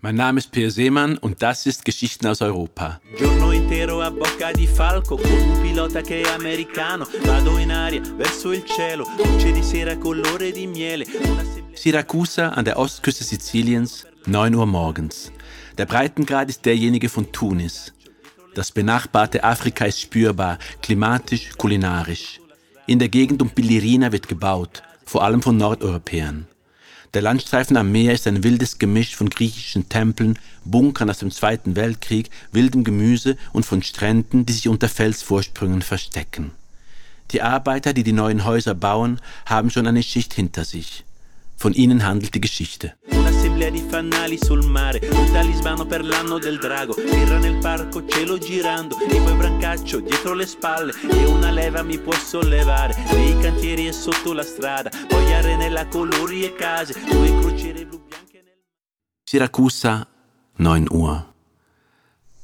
Mein Name ist Peer Seemann und das ist Geschichten aus Europa. Giorno intero a bocca di falco con un pilota che è americano. Vado in aria verso il cielo, luce di sera colore di miele. Siracusa an der Ostküste Siziliens, 9 Uhr morgens. Der Breitengrad ist derjenige von Tunis. Das benachbarte Afrika ist spürbar, klimatisch, kulinarisch. In der Gegend um Bilirina wird gebaut, vor allem von Nordeuropäern. Der Landstreifen am Meer ist ein wildes Gemisch von griechischen Tempeln, Bunkern aus dem Zweiten Weltkrieg, wildem Gemüse und von Stränden, die sich unter Felsvorsprüngen verstecken. Die Arbeiter, die die neuen Häuser bauen, haben schon eine Schicht hinter sich. Von ihnen handelt die Geschichte. Un'assemblea di fanali sul mare, un talismano per l'anno del drago, birra nel parco, cielo girando, e poi brancaccio dietro le spalle, e una leva mi può sollevare, nei cantieri e sotto la strada, poi arenella, colori e case, due crociere blu bianche nel... Siracusa, 9 Uhr.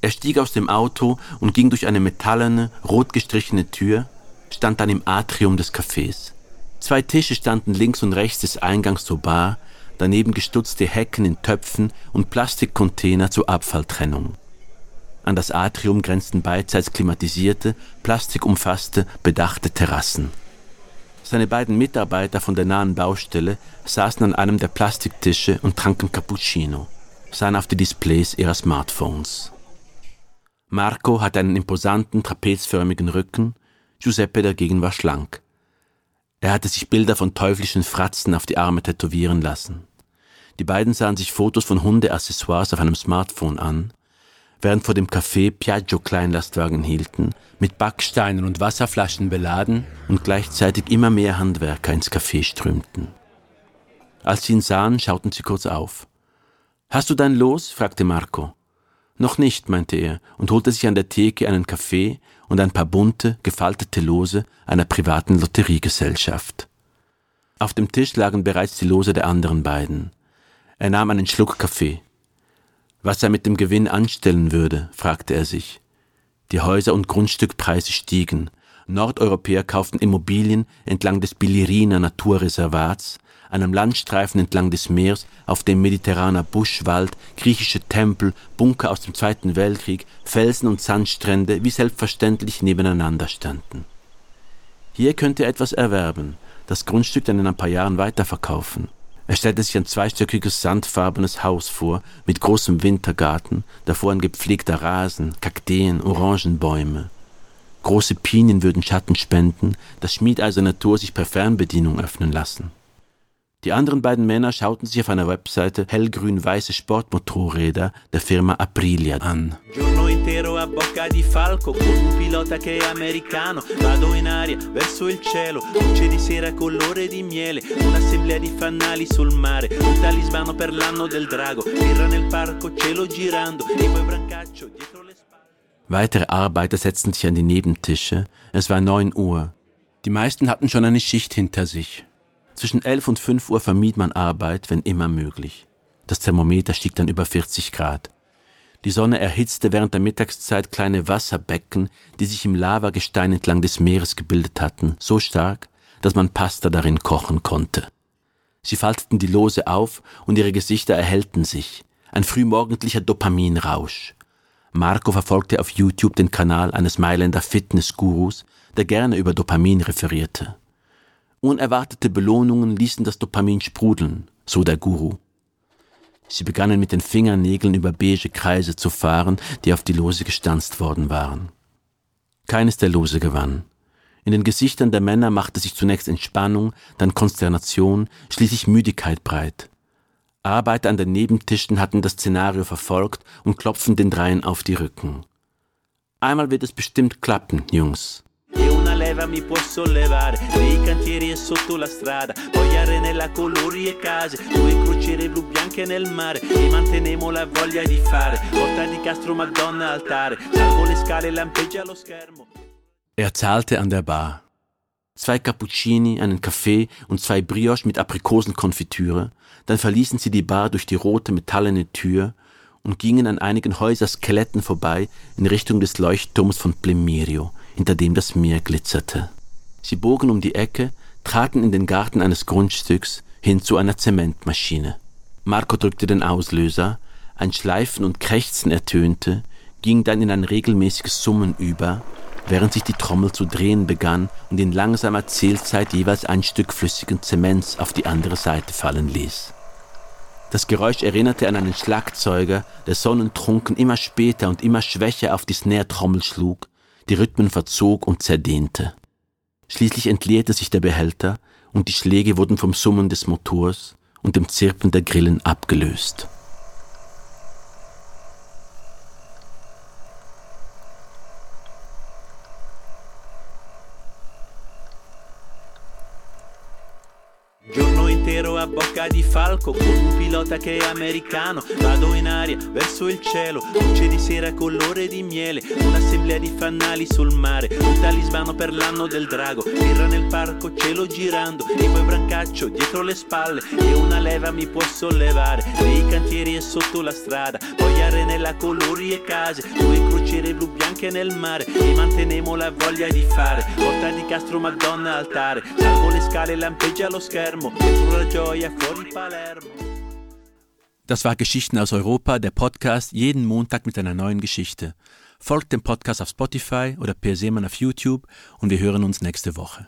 Er stieg aus dem Auto und ging durch eine metallene, rot gestrichene Tür, stand dann im Atrium des Cafés. Zwei Tische standen links und rechts des Eingangs zur Bar, daneben gestutzte Hecken in Töpfen und Plastikcontainer zur Abfalltrennung. An das Atrium grenzten beidseits klimatisierte, plastikumfasste, bedachte Terrassen. Seine beiden Mitarbeiter von der nahen Baustelle saßen an einem der Plastiktische und tranken Cappuccino, sahen auf die Displays ihrer Smartphones. Marco hatte einen imposanten, trapezförmigen Rücken, Giuseppe dagegen war schlank. Er hatte sich Bilder von teuflischen Fratzen auf die Arme tätowieren lassen. Die beiden sahen sich Fotos von Hundeaccessoires auf einem Smartphone an, während vor dem Café Piaggio Kleinlastwagen hielten, mit Backsteinen und Wasserflaschen beladen und gleichzeitig immer mehr Handwerker ins Café strömten. Als sie ihn sahen, schauten sie kurz auf. Hast du dein Los? fragte Marco. Noch nicht, meinte er und holte sich an der Theke einen Kaffee und ein paar bunte, gefaltete Lose einer privaten Lotteriegesellschaft. Auf dem Tisch lagen bereits die Lose der anderen beiden. Er nahm einen Schluck Kaffee. Was er mit dem Gewinn anstellen würde, fragte er sich. Die Häuser- und Grundstückpreise stiegen. Nordeuropäer kauften Immobilien entlang des Biliriner Naturreservats, einem Landstreifen entlang des Meers, auf dem mediterraner Buschwald, griechische Tempel, Bunker aus dem Zweiten Weltkrieg, Felsen und Sandstrände wie selbstverständlich nebeneinander standen. Hier könnte er etwas erwerben, das Grundstück dann in ein paar Jahren weiterverkaufen. Er stellte sich ein zweistöckiges sandfarbenes Haus vor, mit großem Wintergarten, davor ein gepflegter Rasen, Kakteen, Orangenbäume. Große Pinien würden Schatten spenden, das schmiedeiserne Tor sich per Fernbedienung öffnen lassen. Die anderen beiden Männer schauten sich auf einer Webseite hellgrün-weiße Sportmotorräder der Firma Aprilia an. E. Weitere Arbeiter setzten sich an die Nebentische. Es war neun Uhr. Die meisten hatten schon eine Schicht hinter sich. Zwischen elf und fünf Uhr vermied man Arbeit, wenn immer möglich. Das Thermometer stieg dann über 40 Grad. Die Sonne erhitzte während der Mittagszeit kleine Wasserbecken, die sich im Lavagestein entlang des Meeres gebildet hatten, so stark, dass man Pasta darin kochen konnte. Sie falteten die Lose auf und ihre Gesichter erhellten sich. Ein frühmorgendlicher Dopaminrausch. Marco verfolgte auf YouTube den Kanal eines Mailänder Fitnessgurus, der gerne über Dopamin referierte. Unerwartete Belohnungen ließen das Dopamin sprudeln, so der Guru. Sie begannen mit den Fingernägeln über beige Kreise zu fahren, die auf die Lose gestanzt worden waren. Keines der Lose gewann. In den Gesichtern der Männer machte sich zunächst Entspannung, dann Konsternation, schließlich Müdigkeit breit. Arbeiter an den Nebentischen hatten das Szenario verfolgt und klopften den Dreien auf die Rücken. Einmal wird es bestimmt klappen, Jungs. Leva mi può sollevare nei cantieri e sotto la strada. Poi arenella colori e case due crociere blu bianche nel mare. E mantenemo la voglia di fare porta di Castro Madonna altare. Salgo le scale lampeggia lo schermo. Er zahlte an der Bar. Zwei Cappuccini, einen Kaffee und zwei Brioche mit Aprikosenkonfitüre, dann verließen sie die Bar durch die rote metallene Tür und gingen an einigen Häuserskeletten vorbei in Richtung des Leuchtturms von Plemirio, hinter dem das Meer glitzerte. Sie bogen um die Ecke, traten in den Garten eines Grundstücks hin zu einer Zementmaschine. Marco drückte den Auslöser, ein Schleifen und Krächzen ertönte, ging dann in ein regelmäßiges Summen über, während sich die Trommel zu drehen begann und in langsamer Zählzeit jeweils ein Stück flüssigen Zements auf die andere Seite fallen ließ. Das Geräusch erinnerte an einen Schlagzeuger, der sonnentrunken immer später und immer schwächer auf die Snare-Trommel schlug, die Rhythmen verzog und zerdehnte. Schließlich entleerte sich der Behälter und die Schläge wurden vom Summen des Motors und dem Zirpen der Grillen abgelöst. Intero a bocca di falco con un pilota che è americano. Vado in aria verso il cielo luce di sera colore di miele. Un'assemblea di fanali sul mare un talismano per l'anno del drago. Birra nel parco cielo girando e poi brancaccio dietro le spalle. E una leva mi può sollevare nei cantieri e sotto la strada. Poi arenella colori e case due crociere blu bianche nel mare e mantenemo la voglia di fare porta di Castro Madonna altare salgo le scale lampeggia lo schermo Das war Geschichten aus Europa, der Podcast jeden Montag mit einer neuen Geschichte. Folgt dem Podcast auf Spotify oder Per Seemann auf YouTube und wir hören uns nächste Woche.